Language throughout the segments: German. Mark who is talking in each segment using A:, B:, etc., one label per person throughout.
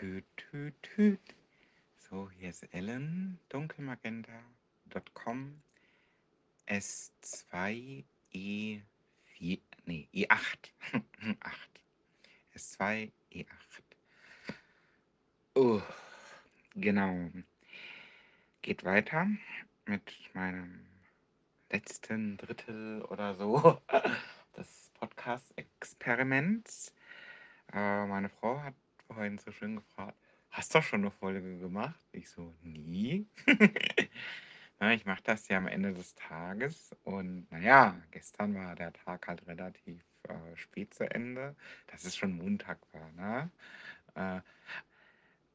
A: Tüt, tüt, tüt. So, hier ist Ellen, dunkelmagenta.com, S2, E4, nee, E8, 8, S2, E8. Oh, genau. Geht weiter mit meinem letzten Drittel oder so des Podcast-Experiments. Äh, meine Frau hat vorhin so schön gefragt, hast du schon eine Folge gemacht? Ich so, nie. Na, ich mache das ja am Ende des Tages und naja, gestern war der Tag halt relativ äh, spät zu Ende, dass es schon Montag war, ne? Äh,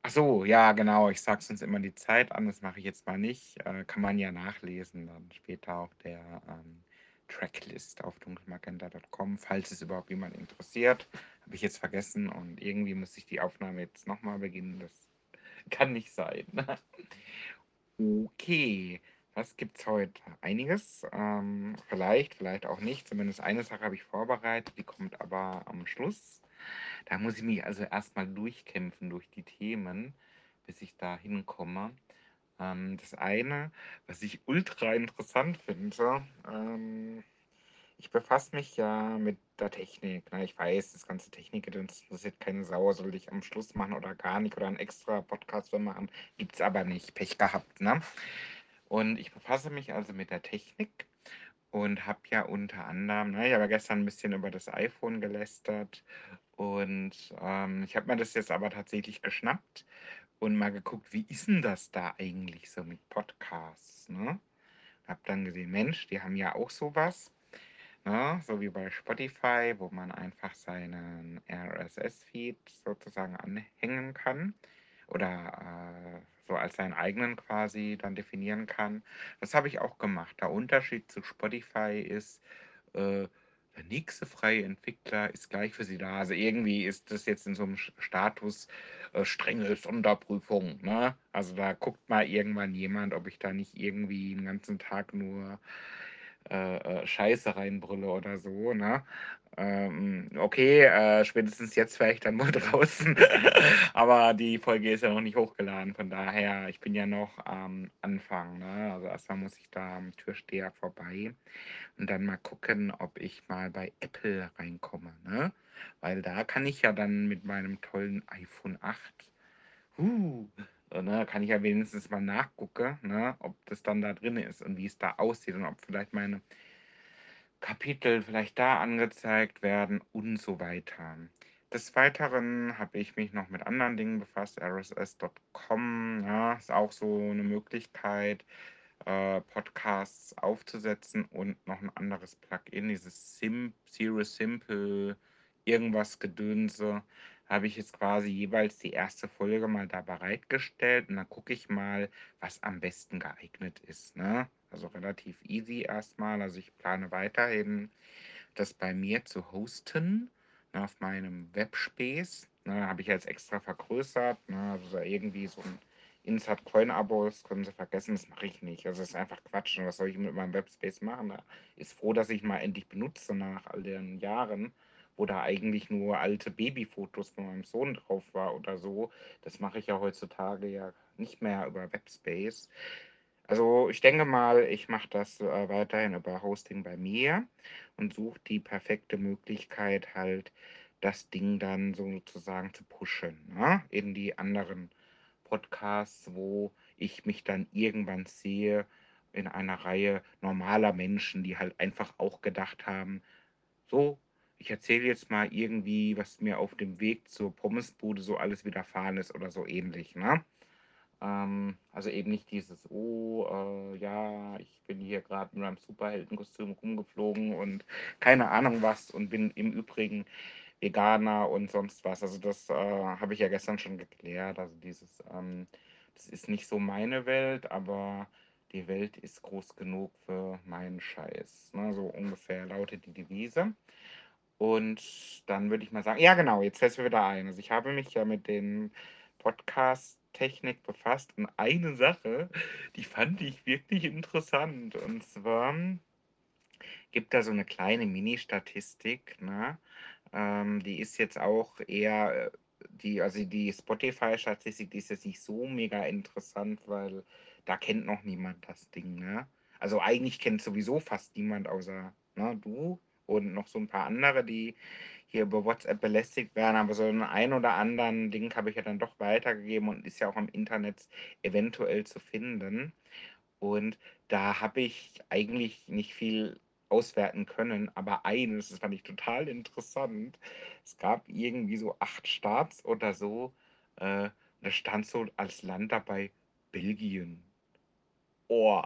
A: ach so, ja, genau, ich sage sonst immer die Zeit an, das mache ich jetzt mal nicht. Äh, kann man ja nachlesen dann später auf der ähm, Tracklist auf dunkelmagenta.com, falls es überhaupt jemand interessiert. Habe ich jetzt vergessen und irgendwie muss ich die Aufnahme jetzt nochmal beginnen. Das kann nicht sein. okay, was gibt's heute? Einiges. Ähm, vielleicht, vielleicht auch nicht. Zumindest eine Sache habe ich vorbereitet, die kommt aber am Schluss. Da muss ich mich also erstmal durchkämpfen durch die Themen, bis ich da hinkomme. Ähm, das eine, was ich ultra interessant finde, ähm, ich befasse mich ja mit der Technik. Ne? Ich weiß, das ganze Technik interessiert keine Sau. Soll ich am Schluss machen oder gar nicht oder einen extra Podcast für machen? Gibt es aber nicht. Pech gehabt. Ne? Und ich befasse mich also mit der Technik und habe ja unter anderem, ne, ich habe gestern ein bisschen über das iPhone gelästert und ähm, ich habe mir das jetzt aber tatsächlich geschnappt und mal geguckt, wie ist denn das da eigentlich so mit Podcasts? Ne? Hab dann gesehen, Mensch, die haben ja auch sowas. Ne? So wie bei Spotify, wo man einfach seinen RSS-Feed sozusagen anhängen kann oder äh, so als seinen eigenen quasi dann definieren kann. Das habe ich auch gemacht. Der Unterschied zu Spotify ist, äh, der nächste freie Entwickler ist gleich für Sie da. Also irgendwie ist das jetzt in so einem Status äh, strenge Sonderprüfung. Ne? Also da guckt mal irgendwann jemand, ob ich da nicht irgendwie den ganzen Tag nur äh, äh, Scheiße reinbrülle oder so, ne? Ähm, okay, äh, spätestens jetzt vielleicht dann wohl draußen. Aber die Folge ist ja noch nicht hochgeladen, von daher, ich bin ja noch am Anfang, ne? Also erstmal muss ich da am Türsteher vorbei und dann mal gucken, ob ich mal bei Apple reinkomme, ne? Weil da kann ich ja dann mit meinem tollen iPhone 8, uh, ne, kann ich ja wenigstens mal nachgucken, ne, ob das dann da drin ist und wie es da aussieht und ob vielleicht meine Kapitel vielleicht da angezeigt werden und so weiter. Des Weiteren habe ich mich noch mit anderen Dingen befasst. RSS.com ja, ist auch so eine Möglichkeit, äh, Podcasts aufzusetzen und noch ein anderes Plugin, dieses Sim, Zero Simple, irgendwas Gedönse, habe ich jetzt quasi jeweils die erste Folge mal da bereitgestellt und dann gucke ich mal, was am besten geeignet ist. Ne? Also relativ easy erstmal. Also ich plane weiterhin, das bei mir zu hosten ne, auf meinem Webspace. Ne, habe ich jetzt extra vergrößert. Ne, also irgendwie so ein Insert Coin Abo, das können Sie vergessen, das mache ich nicht. Also das ist einfach Quatsch. Und was soll ich mit meinem Webspace machen? Da ist froh, dass ich mal endlich benutze nach all den Jahren wo da eigentlich nur alte Babyfotos von meinem Sohn drauf war oder so. Das mache ich ja heutzutage ja nicht mehr über Webspace. Also ich denke mal, ich mache das äh, weiterhin über Hosting bei mir und suche die perfekte Möglichkeit halt, das Ding dann sozusagen zu pushen ne? in die anderen Podcasts, wo ich mich dann irgendwann sehe in einer Reihe normaler Menschen, die halt einfach auch gedacht haben, so, ich erzähle jetzt mal irgendwie, was mir auf dem Weg zur Pommesbude so alles widerfahren ist oder so ähnlich, ne? Ähm, also eben nicht dieses, oh, äh, ja, ich bin hier gerade mit meinem Superheldenkostüm rumgeflogen und keine Ahnung was und bin im Übrigen Veganer und sonst was. Also das äh, habe ich ja gestern schon geklärt. Also dieses, ähm, das ist nicht so meine Welt, aber die Welt ist groß genug für meinen Scheiß. Ne? So ungefähr lautet die Devise. Und dann würde ich mal sagen, ja genau, jetzt fällt mir wieder ein. Also ich habe mich ja mit den Podcast-Technik befasst und eine Sache, die fand ich wirklich interessant. Und zwar gibt da so eine kleine Mini-Statistik, ne? Ähm, die ist jetzt auch eher äh, die, also die Spotify-Statistik, die ist jetzt nicht so mega interessant, weil da kennt noch niemand das Ding, ne? Also eigentlich kennt sowieso fast niemand außer ne, du und noch so ein paar andere, die hier über WhatsApp belästigt werden, aber so einen ein oder anderen Ding habe ich ja dann doch weitergegeben und ist ja auch im Internet eventuell zu finden. Und da habe ich eigentlich nicht viel auswerten können, aber eines, das fand ich total interessant. Es gab irgendwie so acht Starts oder so. Äh, da stand so als Land dabei Belgien. Oh,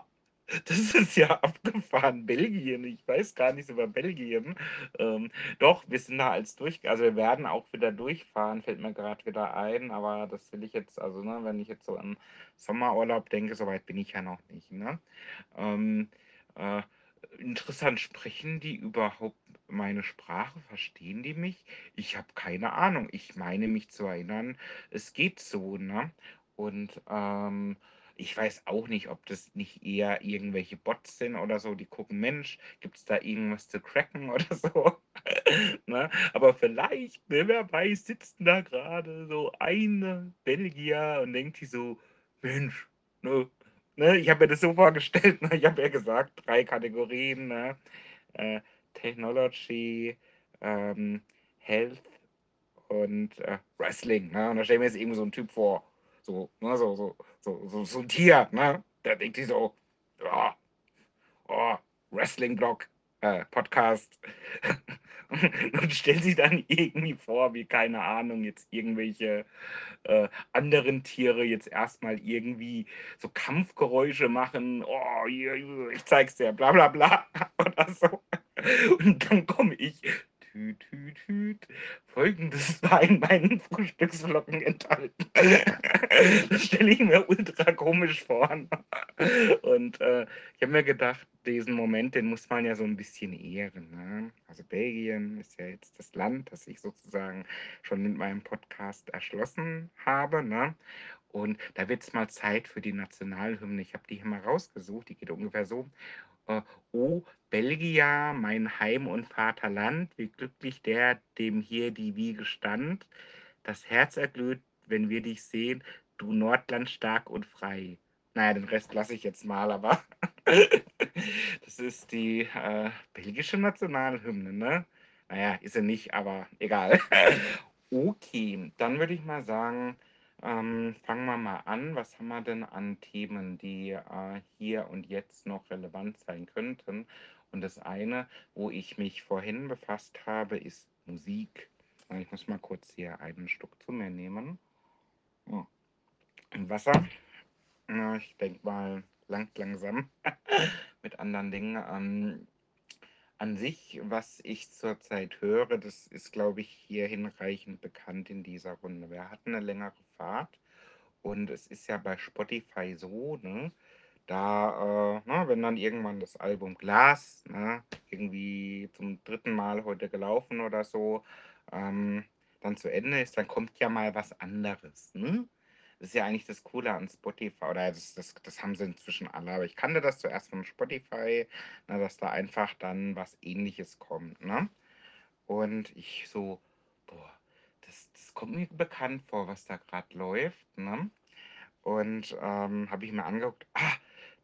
A: das ist ja abgefahren. Belgien, ich weiß gar nichts über Belgien. Ähm, doch, wir sind da als durch, also wir werden auch wieder durchfahren, fällt mir gerade wieder ein, aber das will ich jetzt, also ne, wenn ich jetzt so an Sommerurlaub denke, soweit bin ich ja noch nicht, ne? Ähm, äh, interessant, sprechen die überhaupt meine Sprache? Verstehen die mich? Ich habe keine Ahnung. Ich meine mich zu erinnern, es geht so, ne? Und ähm, ich weiß auch nicht, ob das nicht eher irgendwelche Bots sind oder so, die gucken, Mensch, gibt es da irgendwas zu cracken oder so? ne? Aber vielleicht, ne, wer weiß, sitzt da gerade so eine Belgier und denkt die so, Mensch, ne, ne, ich habe mir das so vorgestellt, ne, ich habe ja gesagt, drei Kategorien, ne, äh, Technology, ähm, Health und äh, Wrestling, ne? Und da stelle ich mir jetzt irgendwie so ein Typ vor, so, ne, so, so, so, so, so ein Tier, ne? Da denkt die so, ja, oh, Wrestling-Blog, äh, Podcast. und stellt sich dann irgendwie vor, wie, keine Ahnung, jetzt irgendwelche äh, anderen Tiere jetzt erstmal irgendwie so Kampfgeräusche machen. Oh, ich zeig's dir, bla bla bla. Oder so. Und dann komme ich Hüt, hüt, hüt. Folgendes war in meinen Frühstücksflocken enthalten. das stelle ich mir ultra komisch vor. Und äh, ich habe mir gedacht, diesen Moment, den muss man ja so ein bisschen ehren. Ne? Also Belgien ist ja jetzt das Land, das ich sozusagen schon mit meinem Podcast erschlossen habe. Ne? Und da wird es mal Zeit für die Nationalhymne. Ich habe die hier mal rausgesucht. Die geht ungefähr so. Äh, O Belgia, mein Heim und Vaterland, wie glücklich der, dem hier die Wiege stand. Das Herz erglüht, wenn wir dich sehen, du Nordland stark und frei. Naja, den Rest lasse ich jetzt mal, aber das ist die äh, belgische Nationalhymne, ne? Naja, ist sie nicht, aber egal. okay, dann würde ich mal sagen, ähm, fangen wir mal an. Was haben wir denn an Themen, die äh, hier und jetzt noch relevant sein könnten? Und das eine, wo ich mich vorhin befasst habe, ist Musik. Ich muss mal kurz hier einen Stück zu mir nehmen. Oh. Wasser. Ich denke mal lang, langsam mit anderen Dingen. Ähm, an sich, was ich zurzeit höre, das ist, glaube ich, hier hinreichend bekannt in dieser Runde. Wir hatten eine längere Fahrt und es ist ja bei Spotify so, ne, da, äh, ne, wenn dann irgendwann das Album Glas, ne, irgendwie zum dritten Mal heute gelaufen oder so, ähm, dann zu Ende ist, dann kommt ja mal was anderes, ne? Das ist ja eigentlich das Coole an Spotify, oder das, das, das haben sie inzwischen alle, aber ich kannte das zuerst von Spotify, na, dass da einfach dann was ähnliches kommt, ne? Und ich so, boah, kommt mir bekannt vor, was da gerade läuft, ne? Und ähm, habe ich mir angeguckt, ah,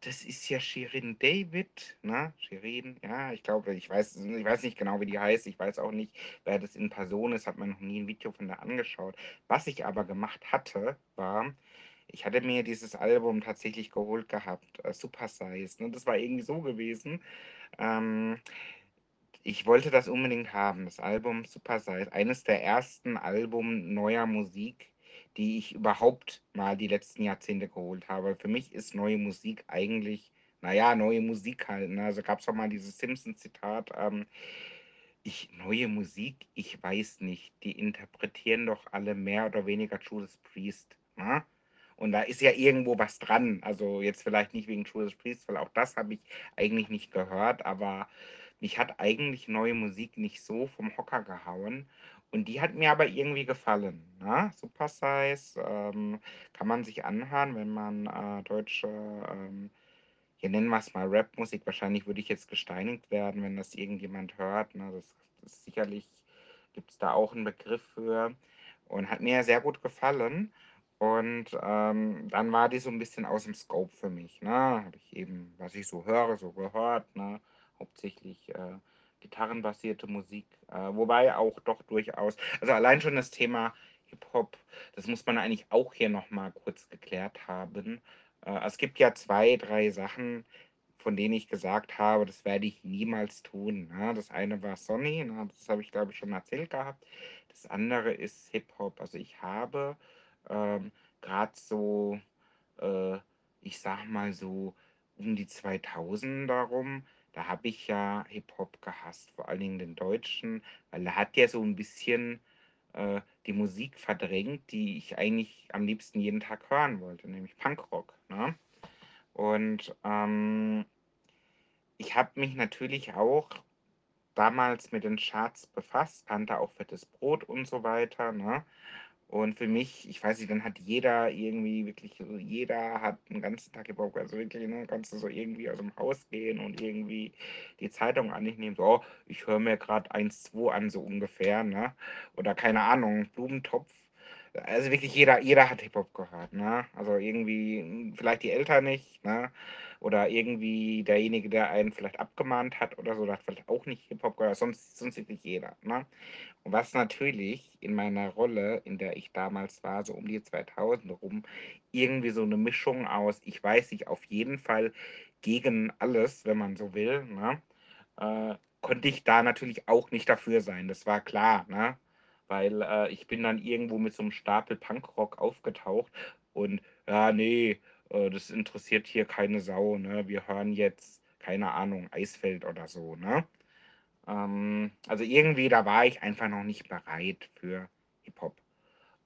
A: das ist ja Shirin David, ne? Shirin, ja, ich glaube, ich weiß, ich weiß nicht genau, wie die heißt. Ich weiß auch nicht, wer das in Person ist, hat mir noch nie ein Video von der angeschaut. Was ich aber gemacht hatte, war, ich hatte mir dieses Album tatsächlich geholt gehabt, äh, Super Size. Ne? Das war irgendwie so gewesen. Ähm, ich wollte das unbedingt haben, das Album Super Size. Eines der ersten Alben neuer Musik, die ich überhaupt mal die letzten Jahrzehnte geholt habe. Für mich ist neue Musik eigentlich, naja, neue Musik halt. Ne? Also gab es auch mal dieses Simpson-Zitat, ähm, ich, neue Musik, ich weiß nicht, die interpretieren doch alle mehr oder weniger Judas Priest. Ne? Und da ist ja irgendwo was dran. Also jetzt vielleicht nicht wegen Judas Priest, weil auch das habe ich eigentlich nicht gehört, aber mich hat eigentlich neue Musik nicht so vom Hocker gehauen. Und die hat mir aber irgendwie gefallen. Ne? Super Size ähm, kann man sich anhören, wenn man äh, deutsche, ähm, hier nennen wir es mal Rap-Musik. Wahrscheinlich würde ich jetzt gesteinigt werden, wenn das irgendjemand hört. Ne? Das, das sicherlich gibt es da auch einen Begriff für. und hat mir sehr gut gefallen. Und, ähm, dann war die so 'n bisschen aus'm Scope für mich, ne? Habe ich eben, was ich so höre, so gehört, ne? Hauptsächlich, äh, gitarrenbasierte Musik, äh, wobei auch doch durchaus also, allein schon das Thema Hip-Hop, das muss man eigentlich auch hier noch mal kurz geklärt haben. Äh, es gibt ja 2, 3 Sachen, von denen ich gesagt habe, das werde ich niemals tun, ne? Das eine war Sonny, ne, das habe ich, glaube ich, schon erzählt gehabt. Das andere ist Hip-Hop. Also, ich habe, ähm, grad so, äh, ich sage mal so um die 2000er rum, da habe ich ja Hip-Hop gehasst, vor allen Dingen den Deutschen, weil er hat ja so 'n bisschen, äh, die Musik verdrängt, die ich eigentlich am liebsten jeden Tag hören wollte, nämlich Punkrock, ne? Und, ähm ich habe mich natürlich auch damals mit den Charts befasst, kannte auch Fettes Brot und so weiter, ne? Und für mich ich weiß nicht, dann hat jeder irgendwie wirklich also, jeder hat 'n ganzen Tag gehört, also, wirklich, ne? Kannst du so irgendwie aus'm Haus gehen und irgendwie die Zeitung an dich nehmen, so: „Oh, ich höre mir grad 1, 2 an“, so ungefähr, ne? Oder keine Ahnung, Blumentopf. Also, wirklich jeder jeder hat Hip-Hop gehört, ne? Also, irgendwie hm, vielleicht die Eltern nicht, ne? Oder irgendwie derjenige, der einen vielleicht abgemahnt hat oder so, hat vielleicht auch nicht Hip-Hop gehört, sonst sonst wirklich jeder, ne? Und was natürlich in meiner Rolle, in der ich damals war, so um die 2000 rum, irgendwie so 'ne Mischung aus ich weiß nicht, auf jeden Fall gegen alles, wenn man so will, ne, äh, konnte ich da natürlich auch nicht dafür sein. Das war klar, ne? Weil, äh, ich bin dann irgendwo mit so 'nem Stapel Punkrock aufgetaucht und: „Ja, ne, äh, das interessiert hier keine Sau, ne? Wir hören jetzt, keine Ahnung, Eisfeld oder so“, ne? Ähm, also, irgendwie, da war ich einfach noch nicht bereit für Hip-Hop.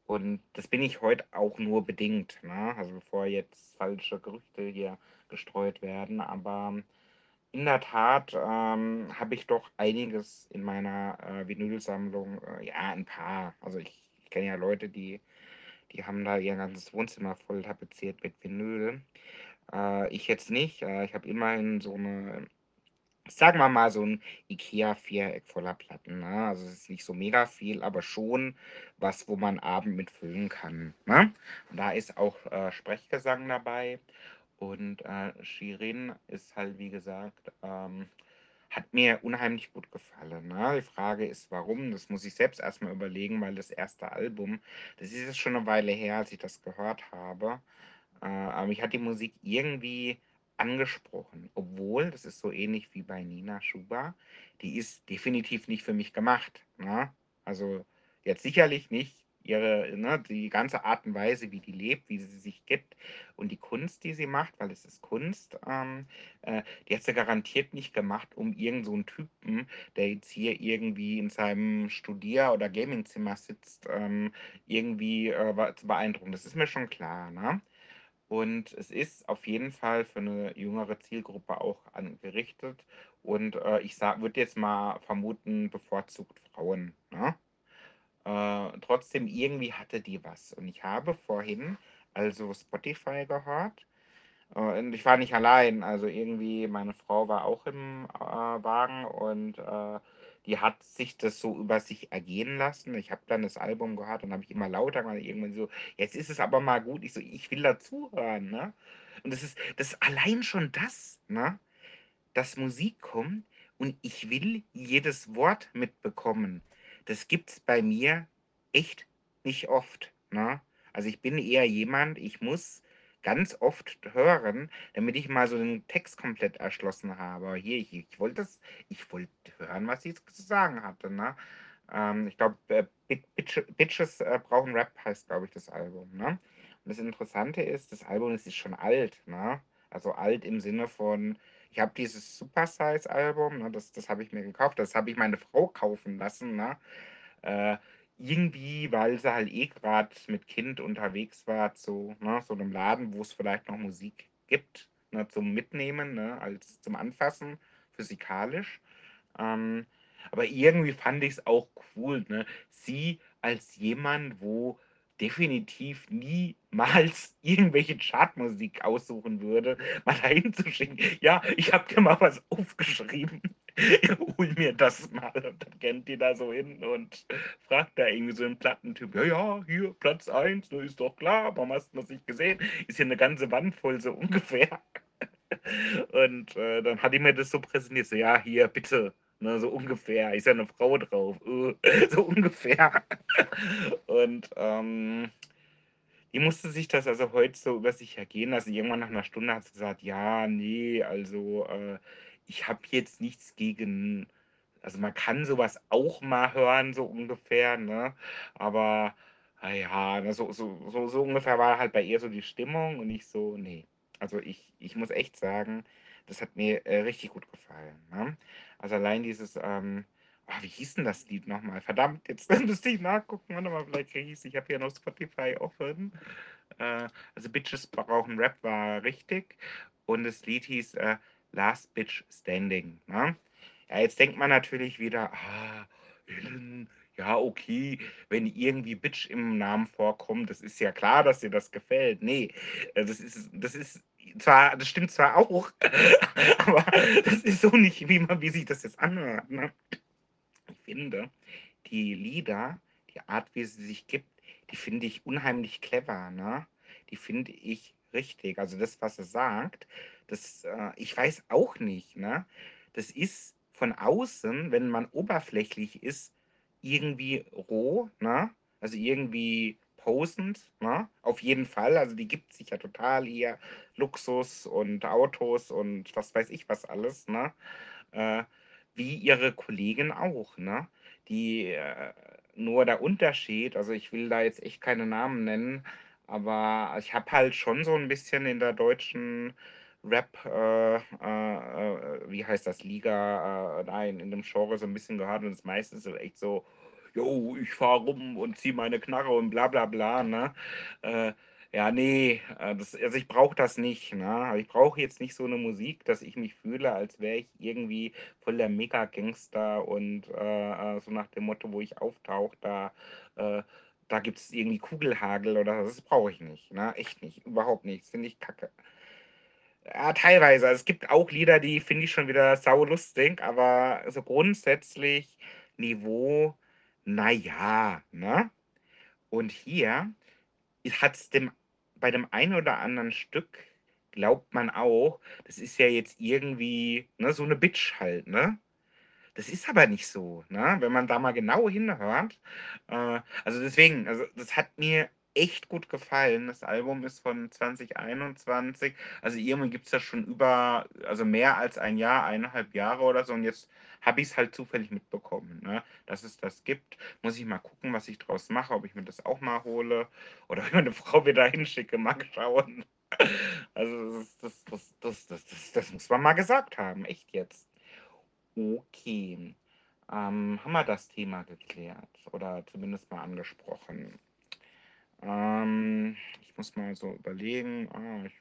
A: Und das bin ich heute auch nur bedingt, ne? Also, bevor jetzt falsche Gerüchte hier gestreut werden. Aber in der Tat, ähm, habe ich doch einiges in meiner, äh, Vinylsammlung äh, ja, 'n paar. Also, ich ich kenne ja Leute, die die haben da ihr ganzes Wohnzimmer voll tapeziert mit Vinyl. Äh, ich jetzt nicht. Äh, ich habe immerhin so 'ne sagen wir mal, so 'n IKEA-Viereck voller Platten, ne? Also, es ist nicht so mega viel, aber schon was, wo man Abend mit füllen kann, ne? Und da ist auch, äh, Sprechgesang dabei und, äh, Shirin ist halt, wie gesagt, ähm hat mir unheimlich gut gefallen, ne? Die Frage ist, warum? Das muss ich selbst erst mal überlegen, weil das 1. Album, das ist jetzt schon 'ne Weile her, als ich das gehört habe. Äh, aber mich hat die Musik irgendwie angesprochen, obwohl das ist so ähnlich wie bei Nina Chuba, die ist definitiv nicht für mich gemacht, ne? Also, jetzt sicherlich nicht ihre ne, die ganze Art und Weise, wie die lebt, wie sie sich gibt und die Kunst, die sie macht, weil es ist Kunst, ähm, äh, die hat sie garantiert nicht gemacht, um irgend so Typen, der jetzt hier irgendwie in seinem Studier oder Gamingzimmer sitzt, ähm, irgendwie, äh, zu beeindrucken. Das ist mir schon klar, ne? Und es ist auf jeden Fall für 'ne jüngere Zielgruppe auch an gerichtet und, äh, ich würde jetzt mal vermuten, bevorzugt Frauen, ne? Trotzdem irgendwie hatte die was. Und ich habe vorhin also Spotify gehört, äh, und ich war nicht allein. Also, irgendwie meine Frau war auch im, äh, Wagen und, äh, die hat sich das so über sich ergehen lassen. Ich habe dann das Album gehört und habe ich immer lauter gemacht, irgendwann so: „Jetzt ist es aber mal gut.“ Ich so: „Ich will dazuhören“, ne? Und das ist das allein schon das, ne, dass Musik kommt und ich will jedes Wort mitbekommen. Das gibt's bei mir echt nicht oft, ne? Also, ich bin eher jemand, ich muss ganz oft hören, damit ich mal so den Text komplett erschlossen habe. Hier, ich ich wollte das ich wollte hören, was sie zu sagen hatte, ne? Ähm, ich glaube, äh, Bit Bitche Bitches, äh, brauchen Rap heißt, glaube ich, das Album, ne? Und das Interessante ist, das Album, ist schon alt, ne? Also, alt im Sinne von ich habe dieses Supersize-Album, ne, das das habe ich mir gekauft. Das habe ich meine Frau kaufen lassen, ne? Äh, irgendwie, weil sie halt eh grad mit Kind unterwegs war zu, ne, so 'nem Laden, wo's vielleicht noch Musik gibt, ne, zum Mitnehmen, ne, als zum Anfassen, physikalisch. Ähm, aber irgendwie fand ich's auch cool, ne? Sie als jemand, wo definitiv niemals irgendwelche Chartmusik aussuchen würde, mal dahin zu schicken: „Ja, ich habe dir mal was aufgeschrieben.“ hol mir das mal. Und dann rennt die da so hin und fragt da irgendwie so einen Plattentyp, ja, ja, hier, Platz 1, ne, ist doch klar, warum hast du das nicht gesehen? Ist hier eine ganze Wand voll, so ungefähr. Und äh, dann hat die mir das so präsentiert, so, ja, hier, bitte, ne, so ungefähr, ist ja eine Frau drauf, äh, so ungefähr. Und ähm, die musste sich das also heute so über sich ergehen lassen. Irgendwann nach einer Stunde hat sie gesagt, ja, nee, also äh, ich habe jetzt nichts gegen, also man kann sowas auch mal hören, so ungefähr, ne? Aber naja, ne, so, so, so, so ungefähr war halt bei ihr so die Stimmung und ich so, nee. Also ich, ich muss echt sagen, das hat mir äh, richtig gut gefallen. Ne? Also allein dieses, ähm, ah, wie hieß denn das Lied nochmal? Verdammt, jetzt müsste ich nachgucken. Warte mal, vielleicht kriege ich es. Ich habe hier noch Spotify offen. Äh, also Bitches brauchen Rap war richtig. Und das Lied hieß äh, Last Bitch Standing. Ne? Ja, jetzt denkt man natürlich wieder, ah, ja, okay, wenn irgendwie Bitch im Namen vorkommt, das ist ja klar, dass dir das gefällt. Nee, äh, das ist, das ist zwar, das stimmt zwar auch, aber das ist so nicht, wie man, wie sich das jetzt anhört. Ne? Ich finde, die Lieder, die Art, wie sie sich gibt, die finde ich unheimlich clever, ne? Die finde ich richtig. Also das, was er sagt, das, äh, ich weiß auch nicht, ne? Das ist von außen, wenn man oberflächlich ist, irgendwie roh, ne? Also irgendwie posend, ne? Auf jeden Fall. Also die gibt sich ja total hier Luxus und Autos und was weiß ich was alles, ne? Äh, wie ihre Kollegen auch, ne? Die äh, nur der Unterschied, also ich will da jetzt echt keine Namen nennen, aber ich habe halt schon so ein bisschen in der deutschen Rap, äh, äh, äh, wie heißt das, Liga, äh, nein, in dem Genre so ein bisschen gehört und das meiste ist so echt so, jo, ich fahre rum und ziehe meine Knarre und bla bla bla, ne? Äh, ja, nee, äh, das, also ich brauche das nicht, ne? Ich brauche jetzt nicht so eine Musik, dass ich mich fühle, als wäre ich irgendwie voll der Mega-Gangster und äh, äh, so nach dem Motto, wo ich auftauche, da, äh, da gibt es irgendwie Kugelhagel oder so. Das brauche ich nicht, ne? Echt nicht, überhaupt nicht. Finde ich kacke. Ja, teilweise. Also es gibt auch Lieder, die finde ich schon wieder saulustig, aber so grundsätzlich Niveau, naja, ne? Und hier hat es bei dem einen oder anderen Stück glaubt man auch, das ist ja jetzt irgendwie, ne, so eine Bitch halt, ne? Das ist aber nicht so, ne? Wenn man da mal genau hinhört. Äh, also deswegen, also das hat mir echt gut gefallen. Das Album ist von 2021. Also irgendwie gibt es das schon über, also mehr als ein Jahr, eineinhalb Jahre oder so. Und jetzt habe ich es halt zufällig mitbekommen, ne? dass es das gibt. Muss ich mal gucken, was ich draus mache, ob ich mir das auch mal hole oder ob ich meine Frau wieder hinschicke, mal schauen. Also das, das, das, das, das, muss man mal gesagt haben, echt jetzt. Okay. Ähm, haben wir das Thema geklärt oder zumindest mal angesprochen? Ähm, ich muss mal so überlegen. Ah, ich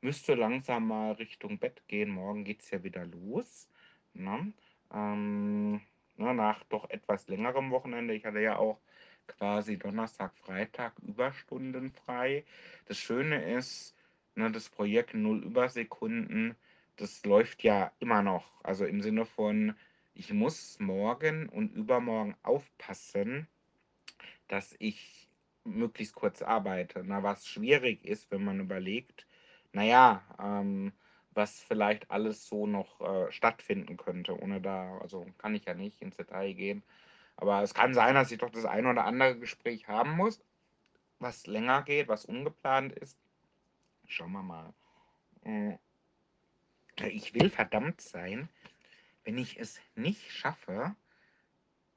A: müsste langsam mal Richtung Bett gehen. Morgen geht es ja wieder los. Ne? Ähm, ne, nach doch etwas längerem Wochenende. Ich hatte ja auch quasi Donnerstag, Freitag Überstunden frei. Das Schöne ist, ne, das Projekt Null Übersekunden, das läuft ja immer noch. Also im Sinne von, ich muss morgen und übermorgen aufpassen, dass ich möglichst kurz arbeite. Na, was schwierig ist, wenn man überlegt, naja, ähm, was vielleicht alles so noch äh, stattfinden könnte, ohne da, also kann ich ja nicht ins Detail gehen. Aber es kann sein, dass ich doch das eine oder andere Gespräch haben muss, was länger geht, was ungeplant ist. Schauen wir mal. Hm. Ich will verdammt sein, wenn ich es nicht schaffe,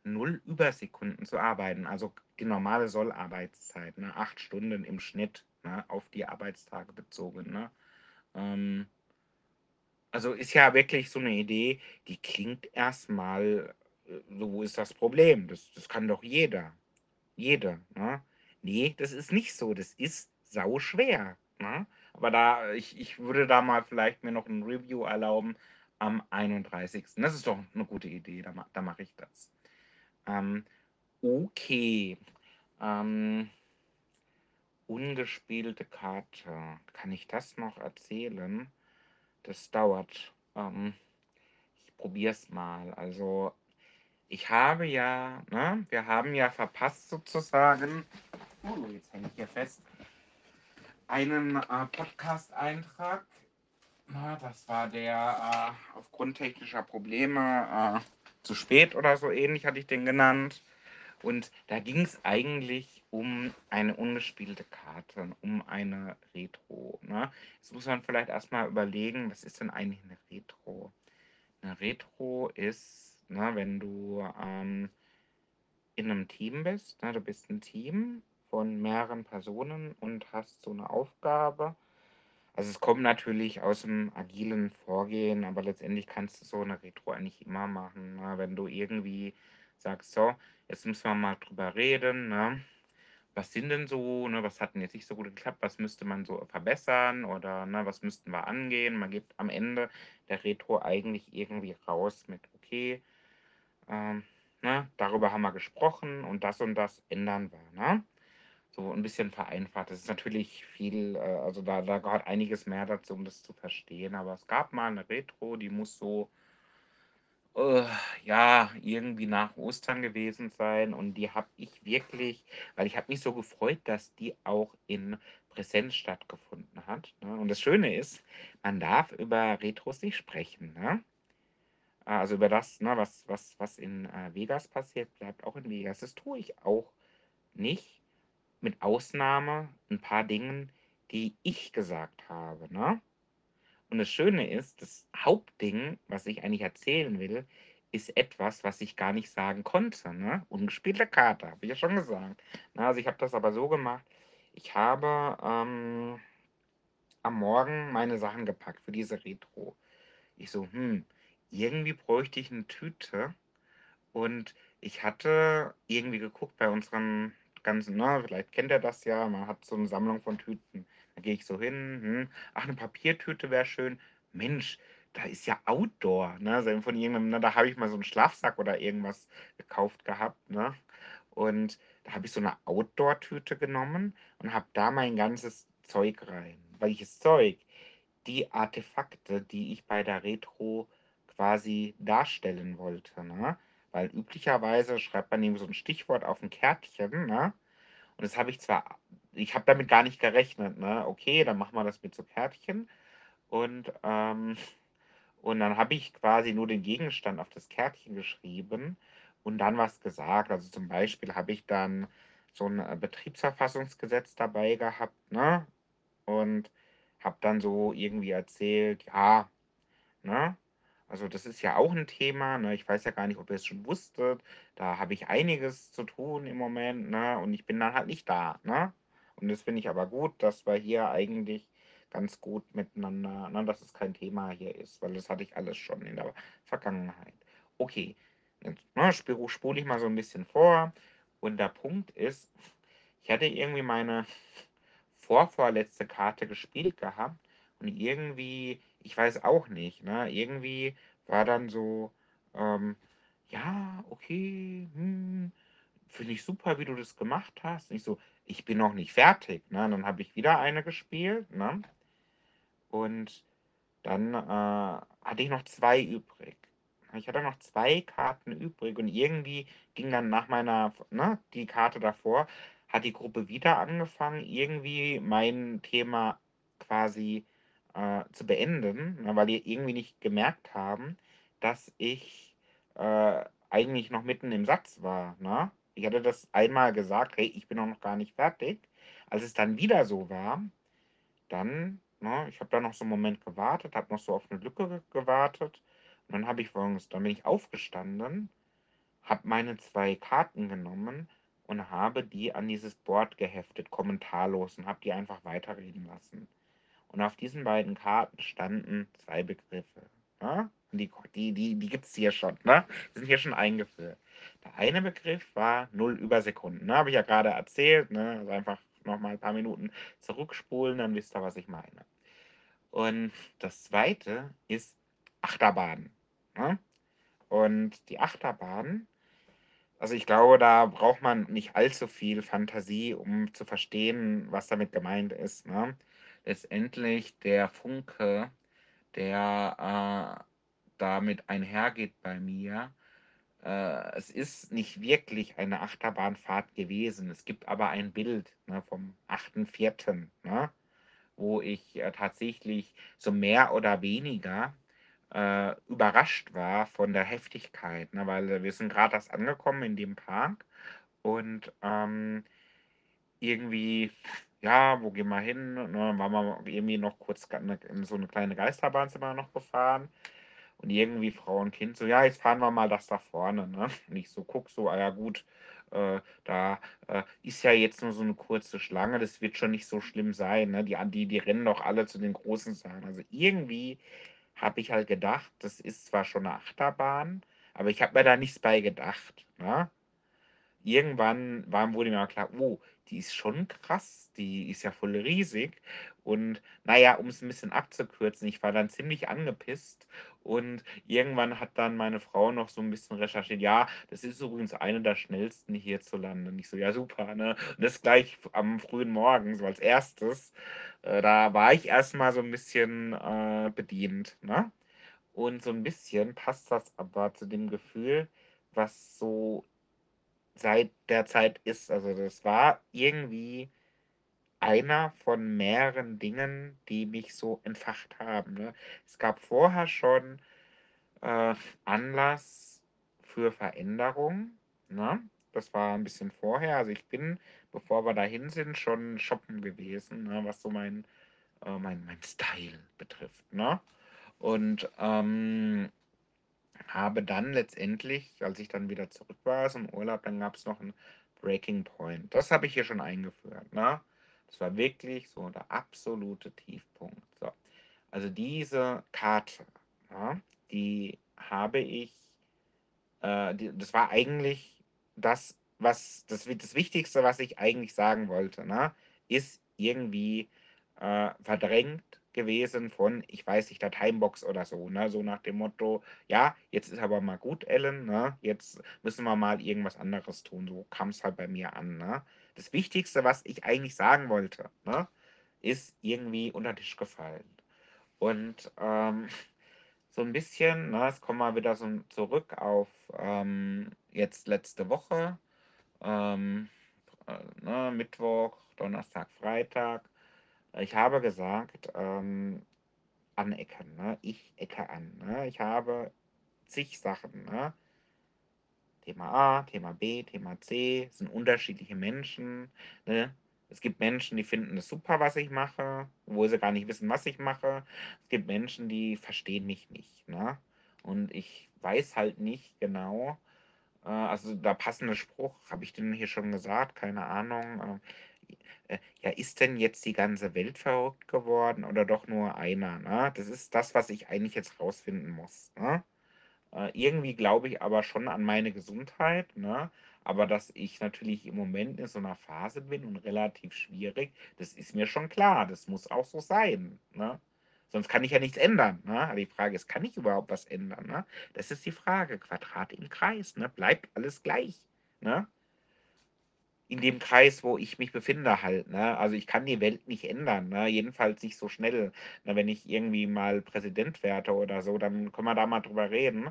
A: null Übersekunden zu arbeiten. Also die normale Sollarbeitszeit, ne? acht Stunden im Schnitt ne? auf die Arbeitstage bezogen. Ne? Ähm, also ist ja wirklich so eine Idee, die klingt erstmal, äh, so wo ist das Problem? Das, das kann doch jeder. Jeder. Ne? Nee, das ist nicht so. Das ist sau schwer. Ne? Aber da, ich, ich würde da mal vielleicht mir noch ein Review erlauben am 31. Das ist doch eine gute Idee, da, da mache ich das. Ähm, okay. Ähm, ungespielte Karte. Kann ich das noch erzählen? Das dauert. Ähm, ich probier's mal. Also, ich habe ja, ne, wir haben ja verpasst sozusagen, oh, jetzt hänge ich hier fest, einen äh, Podcast-Eintrag. Das war der äh, aufgrund technischer Probleme äh, zu spät oder so ähnlich, hatte ich den genannt. Und da ging es eigentlich um eine ungespielte Karte, um eine Retro. Ne? Jetzt muss man vielleicht erstmal überlegen, was ist denn eigentlich eine Retro? Eine Retro ist, ne, wenn du ähm, in einem Team bist, ne, du bist ein Team von mehreren Personen und hast so eine Aufgabe. Also es kommt natürlich aus dem agilen Vorgehen, aber letztendlich kannst du so eine Retro eigentlich immer machen. Ne? Wenn du irgendwie sagst, so, jetzt müssen wir mal drüber reden, ne? was sind denn so, ne, was hat denn jetzt nicht so gut geklappt, was müsste man so verbessern oder ne, was müssten wir angehen. Man gibt am Ende der Retro eigentlich irgendwie raus mit, okay, ähm, ne, darüber haben wir gesprochen und das und das ändern wir. Ne? So ein bisschen vereinfacht. Das ist natürlich viel, äh, also da, da gehört einiges mehr dazu, um das zu verstehen. Aber es gab mal eine Retro, die muss so, äh, ja, irgendwie nach Ostern gewesen sein. Und die habe ich wirklich, weil ich habe mich so gefreut, dass die auch in Präsenz stattgefunden hat. Ne? Und das Schöne ist, man darf über Retros nicht sprechen. Ne? Also über das, ne, was, was, was in äh, Vegas passiert, bleibt auch in Vegas. Das tue ich auch nicht mit Ausnahme ein paar Dingen, die ich gesagt habe, ne? Und das Schöne ist, das Hauptding, was ich eigentlich erzählen will, ist etwas, was ich gar nicht sagen konnte, ne? Ungespielte Karte, habe ich ja schon gesagt. Na, also ich habe das aber so gemacht, ich habe ähm, am Morgen meine Sachen gepackt für diese Retro. Ich so, hm, irgendwie bräuchte ich eine Tüte und ich hatte irgendwie geguckt bei unseren ganzen, ne, vielleicht kennt ihr das ja, man hat so eine Sammlung von Tüten. Da gehe ich so hin, hm, ach, eine Papiertüte wäre schön. Mensch, da ist ja Outdoor, ne? Also von irgendeinem, ne, da habe ich mal so einen Schlafsack oder irgendwas gekauft gehabt, ne? Und da habe ich so eine Outdoor-Tüte genommen und habe da mein ganzes Zeug rein. Welches Zeug? Die Artefakte, die ich bei der Retro quasi darstellen wollte, ne? Weil üblicherweise schreibt man eben so ein Stichwort auf ein Kärtchen, ne? Und das habe ich zwar, ich habe damit gar nicht gerechnet, ne? Okay, dann machen wir das mit so Kärtchen. Und, ähm, und dann habe ich quasi nur den Gegenstand auf das Kärtchen geschrieben und dann was gesagt. Also zum Beispiel habe ich dann so ein äh, Betriebsverfassungsgesetz dabei gehabt, ne? Und habe dann so irgendwie erzählt, ja, ne? Also das ist ja auch ein Thema, ne? Ich weiß ja gar nicht, ob ihr es schon wusstet. Da habe ich einiges zu tun im Moment, ne? Und ich bin dann halt nicht da, ne? Und das finde ich aber gut, dass wir hier eigentlich ganz gut miteinander, ne, dass es kein Thema hier ist, weil das hatte ich alles schon in der Vergangenheit. Okay, jetzt ne, spule spul ich mal so ein bisschen vor. Und der Punkt ist, ich hatte irgendwie meine vorvorletzte Karte gespielt gehabt und irgendwie, ich weiß auch nicht, ne, irgendwie war dann so, ähm, ja, okay, hm, finde ich super, wie du das gemacht hast. Und ich so, ich bin noch nicht fertig, ne? Dann habe ich wieder eine gespielt, ne? Und dann äh, hatte ich noch zwei übrig. Ich hatte noch zwei Karten übrig und irgendwie ging dann nach meiner, ne, die Karte davor, hat die Gruppe wieder angefangen, irgendwie mein Thema quasi äh, zu beenden, ne, weil die irgendwie nicht gemerkt haben, dass ich äh, eigentlich noch mitten im Satz war. Ne? Ich hatte das einmal gesagt, hey, ich bin auch noch gar nicht fertig. Als es dann wieder so war, dann, ne, ich habe da noch so einen Moment gewartet, habe noch so auf eine Lücke ge- gewartet. Und dann habe ich folgendes, dann bin ich aufgestanden, habe meine zwei Karten genommen und habe die an dieses Board geheftet, kommentarlos, und habe die einfach weiterreden lassen. Und auf diesen beiden Karten standen zwei Begriffe. Ne? Die, die, die, die gibt es hier schon, ne? Die sind hier schon eingeführt. Der eine Begriff war 0 Übersekunden. Ne? Habe ich ja gerade erzählt. Ne? Also einfach nochmal ein paar Minuten zurückspulen, dann wisst ihr, was ich meine. Und das zweite ist Achterbahn. Ne? Und die Achterbahn, also ich glaube, da braucht man nicht allzu viel Fantasie, um zu verstehen, was damit gemeint ist. Ne? Letztendlich der Funke, der äh, damit einhergeht bei mir, äh, es ist nicht wirklich eine Achterbahnfahrt gewesen. Es gibt aber ein Bild, ne, vom 8.4., ne, wo ich, äh, tatsächlich so mehr oder weniger, äh, überrascht war von der Heftigkeit, ne, weil wir sind grad erst angekommen in dem Park und, ähm, irgendwie, ja, wo gehen wir hin, ne? Waren wir irgendwie noch kurz ne, in so 'ne kleine Geisterbahn sind wir noch gefahren und irgendwie Frau und Kind so: „Ja, jetzt fahren wir mal das da vorne“, ne? Und ich so gucke so: „Ah ja gut, äh, da, äh, ist ja jetzt nur so 'ne kurze Schlange, das wird schon nicht so schlimm sein, ne? Die die die rennen doch alle zu den großen Sachen.“ Also, irgendwie habe ich halt gedacht, das ist zwar schon 'ne Achterbahn, aber ich habe mir da nichts bei gedacht, ne? Irgendwann war wurde mir aber klar: „Oh, die ist schon krass, die ist ja voll riesig.“ Und na ja, um's 'n bisschen abzukürzen, ich war dann ziemlich angepisst und irgendwann hat dann meine Frau noch so 'n bisschen recherchiert: „Ja, das ist übrigens eine der schnellsten hierzulande.“ Und ich so: „Ja super“, ne? Und das gleich am frühen Morgen so als 1.. Äh, da war ich erst mal so 'n bisschen, äh, bedient, ne? Und so 'n bisschen passt das aber zu dem Gefühl, was so seit der Zeit ist. Also, das war irgendwie einer von mehreren Dingen, die mich so entfacht haben, ne? Es gab vorher schon, äh, Anlass für Veränderung, ne? Das war 'n bisschen vorher. Also, ich bin, bevor wir dahin sind, schon shoppen gewesen, ne, was so mein äh, mein mein Style betrifft, ne? Und, ähm, habe dann letztendlich, als ich dann wieder zurück war aus'm Urlaub, dann gab's noch 'n Breaking Point. Das habe ich hier schon eingeführt, ne? Das war wirklich so der absolute Tiefpunkt, so. Also, diese Karte, ne, die habe ich äh, die das war eigentlich das, was das das Wichtigste, was ich eigentlich sagen wollte, ne, ist irgendwie, äh, verdrängt gewesen von, ich weiß nicht, der Timebox oder so, ne? So nach dem Motto: „Ja, jetzt ist aber mal gut, Ellen, ne? Jetzt müssen wir mal irgendwas anderes tun.“ So kam's halt bei mir an, ne? Das Wichtigste, was ich eigentlich sagen wollte, ne, ist irgendwie unter Tisch gefallen. Und, ähm, so 'n bisschen, ne, jetzt kommen wir wieder so zurück auf, ähm, jetzt letzte Woche, ähm, äh, ne, Mittwoch, Donnerstag, Freitag. Ich habe gesagt, ähm, anecken, ne? Ich ecke an, ne? Ich habe zig Sachen, ne? Thema A, Thema B, Thema C, sind unterschiedliche Menschen, ne? Es gibt Menschen, die finden es super, was ich mache, obwohl sie gar nicht wissen, was ich mache. Es gibt Menschen, die verstehen mich nicht, ne? Und ich weiß halt nicht genau äh, also, der passende Spruch, habe ich den hier schon gesagt? Keine Ahnung. Äh, ja, ist denn jetzt die ganze Welt verrückt geworden oder doch nur einer, ne? Das ist das, was ich eigentlich jetzt rausfinden muss, ne? Äh, irgendwie glaube ich aber schon an meine Gesundheit, ne? Aber dass ich natürlich im Moment in so 'ner Phase bin und relativ schwierig, das ist mir schon klar. Das muss auch so sein, ne? Sonst kann ich ja nichts ändern, ne? Aber die Frage ist, kann ich überhaupt was ändern, ne? Das ist die Frage. Quadrat im Kreis, ne? Bleibt alles gleich, ne? In dem Kreis, wo ich mich befinde halt, ne? Also, ich kann die Welt nicht ändern, ne? Jedenfalls nicht so schnell. Ne, wenn ich irgendwie mal Präsident werde oder so, dann können wir da mal drüber reden,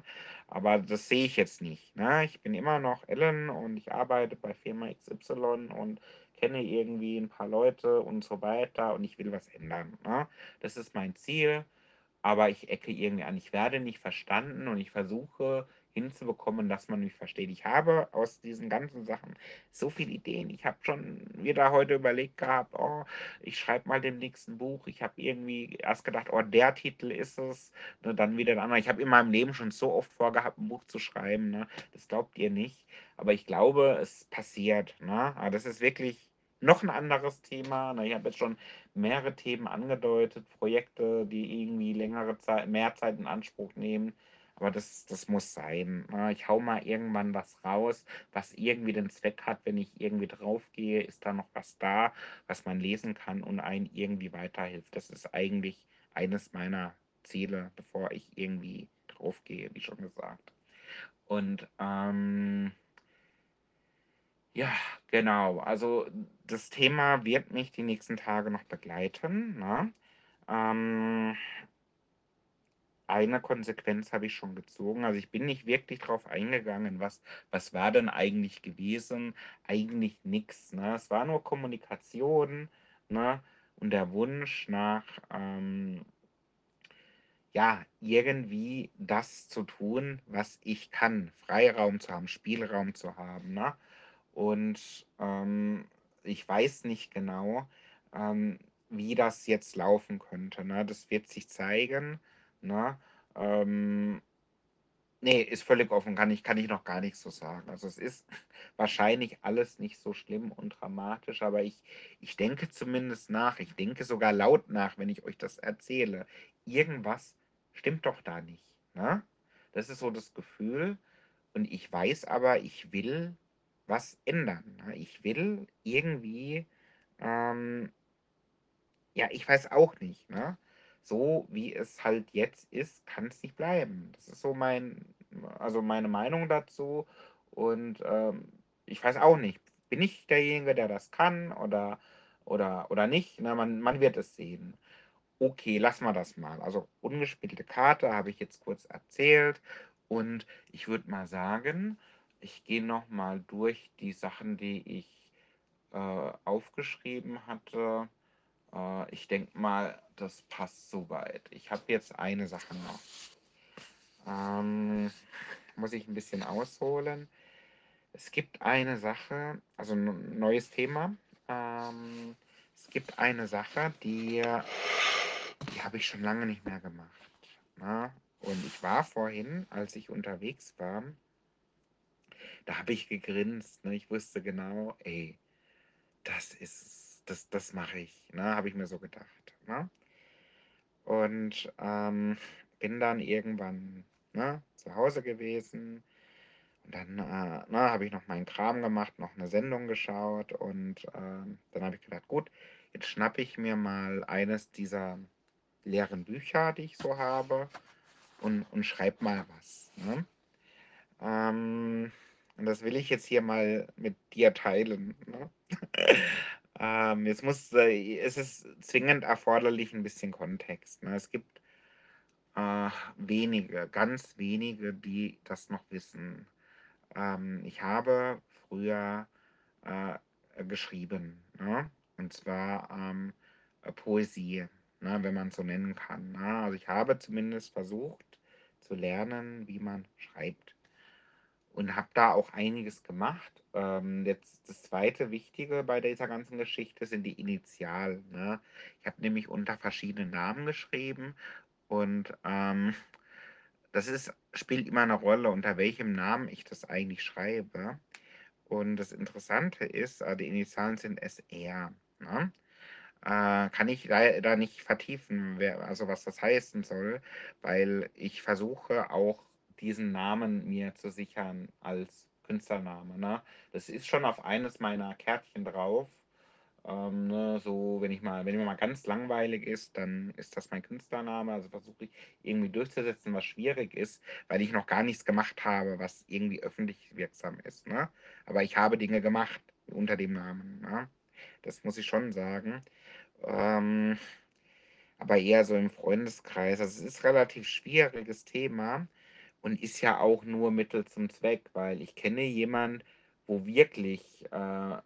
A: aber das sehe ich jetzt nicht, ne? Ich bin immer noch Ellen und ich arbeite bei Firma XY und kenne irgendwie 'n paar Leute und so weiter und ich will was ändern, ne? Das ist mein Ziel, aber ich ecke irgendwie an. Ich werde nicht verstanden und ich versuche hinzubekommen, dass man mich versteht. Ich habe aus diesen ganzen Sachen so viele Ideen. Ich habe schon wieder heute überlegt gehabt: „Oh, ich schreibe mal demnächst 'n Buch.“ Ich habe irgendwie erst gedacht: „Oh, der Titel ist es“, ne, dann wieder 'n anderer. Ich habe in meinem Leben schon so oft vorgehabt, 'n Buch zu schreiben, ne? Das glaubt ihr nicht. Aber ich glaube, es passiert, ne? Aber das ist wirklich noch 'n anderes Thema, ne? Ich habe jetzt schon mehrere Themen angedeutet, Projekte, die irgendwie längere Zei mehr Zeit in Anspruch nehmen, aber das das muss sein, ne? Ich haue mal irgendwann was raus, was irgendwie den Zweck hat, wenn ich irgendwie draufgehe, ist da noch was da, was man lesen kann und einen irgendwie weiterhilft. Das ist eigentlich eines meiner Ziele, bevor ich irgendwie draufgehe, wie schon gesagt. Und, ähm ja, genau. Also, das Thema wird mich die nächsten Tage noch begleiten, ne? Ähm eine Konsequenz habe ich schon gezogen. Also, ich bin nicht wirklich drauf eingegangen, was was war denn eigentlich gewesen? Eigentlich nix, ne? Es war nur Kommunikation, ne, und der Wunsch nach, ähm ja, irgendwie das zu tun, was ich kann. Freiraum zu haben, Spielraum zu haben, ne? Und, ähm, ich weiß nicht genau, ähm, wie das jetzt laufen könnte, ne? Das wird sich zeigen, ne? Ähm ne, ist völlig offen, kann ich kann ich noch gar nicht so sagen. Also, es ist wahrscheinlich alles nicht so schlimm und dramatisch, aber ich ich denke zumindest nach. Ich denke sogar laut nach, wenn ich euch das erzähle. Irgendwas stimmt doch da nicht, ne? Das ist so das Gefühl und ich weiß aber, ich will was ändern, ne? Ich will irgendwie, ähm ja, ich weiß auch nicht, ne? So wie es halt jetzt ist, kann's nicht bleiben. Das ist so mein also, meine Meinung dazu und, ähm, ich weiß auch nicht. Bin ich derjenige, der das kann oder oder oder nicht, ne? Man man wird es sehen. Okay, lassen wir das mal. Also, ungespielte Karte habe ich jetzt kurz erzählt und ich würde mal sagen, ich gehe noch mal durch die Sachen, die ich, äh, aufgeschrieben hatte. Äh, ich denke mal, das passt so weit. Ich habe jetzt eine Sache noch. Ähm, muss ich 'n bisschen ausholen. Es gibt eine Sache also, 'n neues Thema. Ähm, es gibt eine Sache, die die habe ich schon lange nicht mehr gemacht, ne? Und ich war vorhin, als ich unterwegs war da habe ich gegrinst, ne? Ich wusste genau: „Ey, das ist. Das das mache ich“, ne, habe ich mir so gedacht, ne? Und, ähm, bin dann irgendwann, ne, zu Hause gewesen und dann, äh, ne, habe ich noch meinen Kram gemacht, noch 'ne Sendung geschaut und, ähm, dann habe ich gedacht: „Gut, jetzt schnappe ich mir mal eines dieser leeren Bücher, die ich so habe und und schreibe mal was“, ne? Ähm, und das will ich jetzt hier mal mit dir teilen, ne? Ähm, jetzt muss äh, es ist zwingend erforderlich 'n bisschen Kontext, ne? Es gibt, äh, wenige, ganz wenige, die das noch wissen. Ähm, ich habe früher, äh, geschrieben, ne? Und zwar, ähm, äh, Poesie, ne, wenn man's so nennen kann, ne? Also, ich habe zumindest versucht zu lernen, wie man schreibt und habe da auch einiges gemacht. Ähm, jetzt das 2. Wichtige bei dieser ganzen Geschichte sind die Initialen, ne? Ich habe nämlich unter verschiedenen Namen geschrieben und, ähm, das ist spielt immer 'ne Rolle, unter welchem Namen ich das eigentlich schreibe. Und das Interessante ist, äh, die Initialen sind SR, ne? Äh, kann ich leider nicht vertiefen, also, was das heißen soll, weil ich versuche auch, diesen Namen mir zu sichern als Künstlername, ne? Das ist schon auf eines meiner Kärtchen drauf, ähm, ne, so wenn ich mal wenn mir mal ganz langweilig ist, dann ist das mein Künstlername. Also, versuche ich irgendwie durchzusetzen, was schwierig ist, weil ich noch gar nichts gemacht habe, was irgendwie öffentlich wirksam ist, ne? Aber ich habe Dinge gemacht unter dem Namen, ne? Das muss ich schon sagen. Ähm, aber eher so im Freundeskreis. Also, es ist relativ schwieriges Thema und ist ja auch nur Mittel zum Zweck, weil ich kenne jemand, wo wirklich, äh,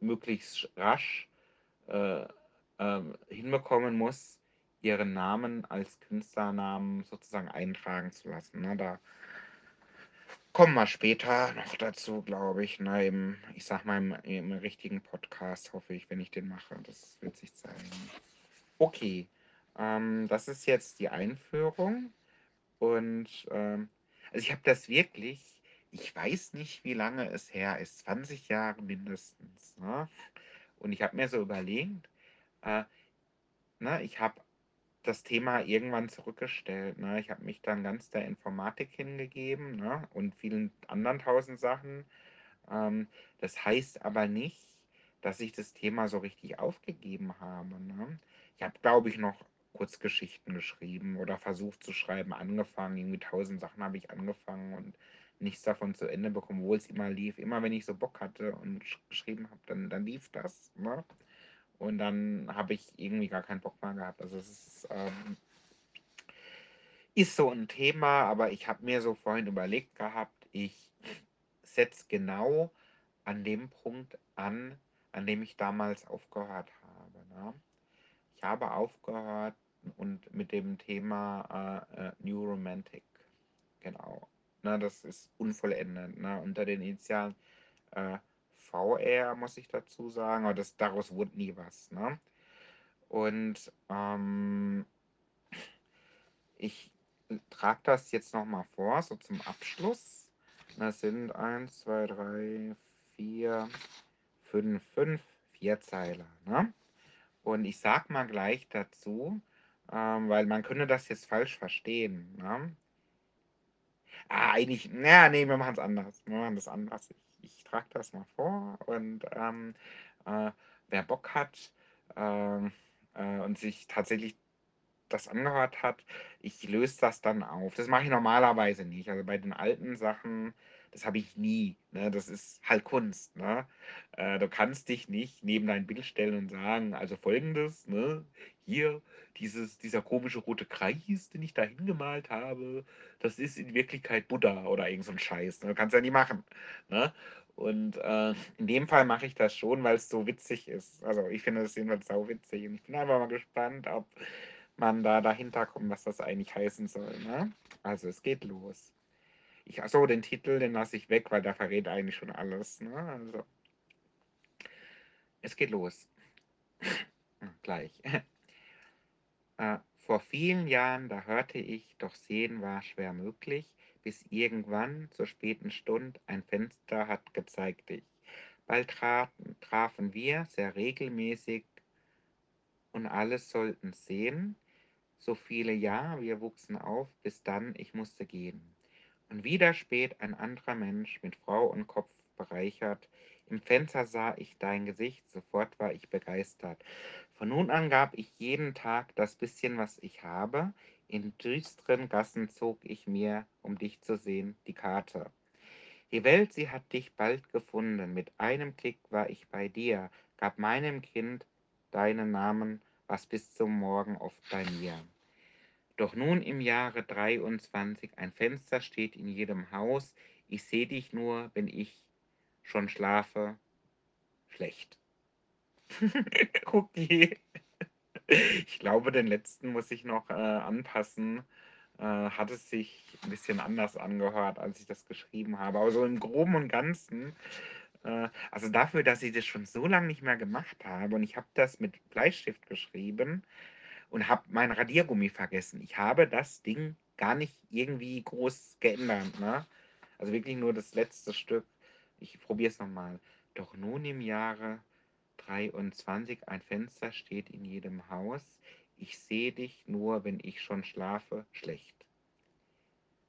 A: möglichst sch rasch, äh, ähm, hinbekommen muss, ihren Namen als Künstlernamen sozusagen eintragen zu lassen, ne? Da kommen wir später noch dazu, glaube ich, ne, im ich sage mal, im im richtigen Podcast, hoffe ich, wenn ich den mache. Das wird sich zeigen. Okay, ähm, das ist jetzt die Einführung und, ähm also, ich habe das wirklich ich weiß nicht, wie lange es her ist, 20 Jahre mindestens, ne? Und ich habe mir so überlegt, äh, ne, ich habe das Thema irgendwann zurückgestellt, ne? Ich habe mich dann ganz der Informatik hingegeben, ne, und vielen anderen 1.000 Sachen. Ähm, das heißt aber nicht, dass ich das Thema so richtig aufgegeben habe, ne? Ich habe, glaube ich, noch Kurzgeschichten geschrieben oder versucht zu schreiben, angefangen. Irgendwie 1.000 Sachen habe ich angefangen und nichts davon zu Ende bekommen, obwohl's immer lief. Immer wenn ich so Bock hatte und sch geschrieben habe, dann dann lief das, ne? Und dann habe ich irgendwie gar keinen Bock mehr gehabt. Also, es ist, ähm Ist so ein Thema, aber ich habe mir so vorhin überlegt gehabt, ich setze genau an dem Punkt an, an dem ich damals aufgehört habe, ne? Ich habe aufgehört und mit dem Thema, äh, äh, New Romantic, genau. Ne, das ist unvollendet, ne? Unter den Initialen, äh, VR, muss ich dazu sagen, aber das daraus wurde nie was, ne? Und, ähm ich trage das jetzt noch mal vor, so zum Abschluss. Das sind 1, 2, 3, 4, 5, 5 Vierzeiler, ne? Und ich sag mal gleich dazu, ähm, weil man könnte das jetzt falsch verstehen, ne? Ah, eigentlich, na, nee, wir machen es anders. Wir machen das anders. Ich, ich trage das mal vor und ähm, äh, wer Bock hat ähm, äh, und sich tatsächlich das angehört hat, ich löse das dann auf. Das mache ich normalerweise nicht. Also bei den alten Sachen, das habe ich nie. Ne? Das ist halt Kunst. Ne? Äh, du kannst dich nicht neben dein Bild stellen und sagen, also folgendes, ne? hier dieses, dieser komische rote Kreis, den ich da hingemalt habe, das ist in Wirklichkeit Buddha oder irgend so ein Scheiß. Ne? Du kannst ja nie machen. Ne? Und äh, in dem Fall mache ich das schon, weil es so witzig ist. Also ich finde das jedenfalls sau witzig. Und ich bin einfach mal gespannt, ob man da dahinter kommt, was das eigentlich heißen soll. Ne? Also es geht los. Ich, achso, den Titel, den lasse ich weg, weil der verrät eigentlich schon alles. Ne? Also, es geht los. Gleich. äh, vor vielen Jahren, da hörte ich, doch sehen war schwer möglich, bis irgendwann zur späten Stund ein Fenster hat gezeigt dich. Bald traten, trafen wir sehr regelmäßig und alles sollten sehen, so viele Jahre, wir wuchsen auf, bis dann ich musste gehen. Und wieder spät ein anderer Mensch mit Frau und Kopf bereichert. Im Fenster sah ich dein Gesicht, sofort war ich begeistert. Von nun an gab ich jeden Tag das bisschen, was ich habe. In düsteren Gassen zog ich mir, um dich zu sehen, die Karte. Die Welt, sie hat dich bald gefunden. Mit einem Klick war ich bei dir, gab meinem Kind deinen Namen, was bis zum Morgen oft bei mir. Doch nun im Jahre 23 ein Fenster steht in jedem Haus. Ich seh dich nur, wenn ich schon schlafe. Schlecht. okay. Ich glaube, den letzten muss ich noch äh, anpassen. Äh, hat es sich ein bisschen anders angehört, als ich das geschrieben habe. Aber so im Groben und Ganzen, äh, also dafür, dass ich das schon so lange nicht mehr gemacht habe und ich habe das mit Bleistift geschrieben, und habe mein Radiergummi vergessen. Ich habe das Ding gar nicht irgendwie groß geändert. Ne? Also wirklich nur das letzte Stück. Ich probiere es nochmal. Doch nun im Jahre 23 ein Fenster steht in jedem Haus. Ich sehe dich nur, wenn ich schon schlafe, schlecht.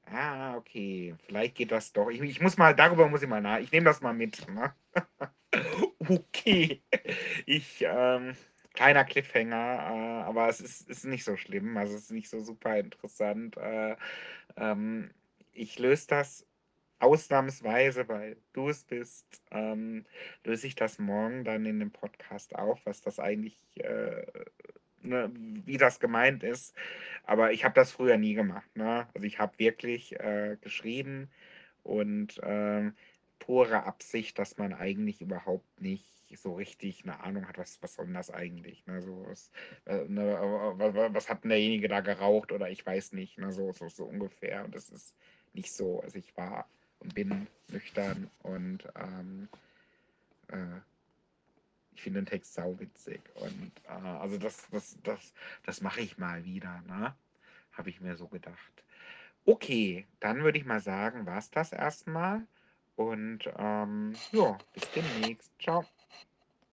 A: Ah, okay. Vielleicht geht das doch. Ich, ich muss mal, darüber muss ich mal nach. Ich nehme das mal mit. Ne? okay. Ich, ähm, kleiner Cliffhanger, äh, aber es ist, ist nicht so schlimm. Also es ist nicht so super interessant. Äh, ähm, ich löse das ausnahmsweise, weil du es bist, ähm, löse ich das morgen dann in dem Podcast auf, was das eigentlich, äh, ne, wie das gemeint ist. Aber ich habe das früher nie gemacht. Ne? Also ich habe wirklich äh, geschrieben und ähm, pure Absicht, dass man eigentlich überhaupt nicht so richtig eine Ahnung hat, was, was soll das eigentlich? Ne? So, was, äh, ne, was hat denn derjenige da geraucht oder ich weiß nicht, ne? so, so, so ungefähr. Und das ist nicht so. Also ich war und bin nüchtern und ähm, äh, ich finde den Text sauwitzig. Und äh, also das, das, das, das mache ich mal wieder, ne? Habe ich mir so gedacht. Okay, dann würde ich mal sagen, war es das erstmal. Und ähm, ja, bis demnächst. Ciao.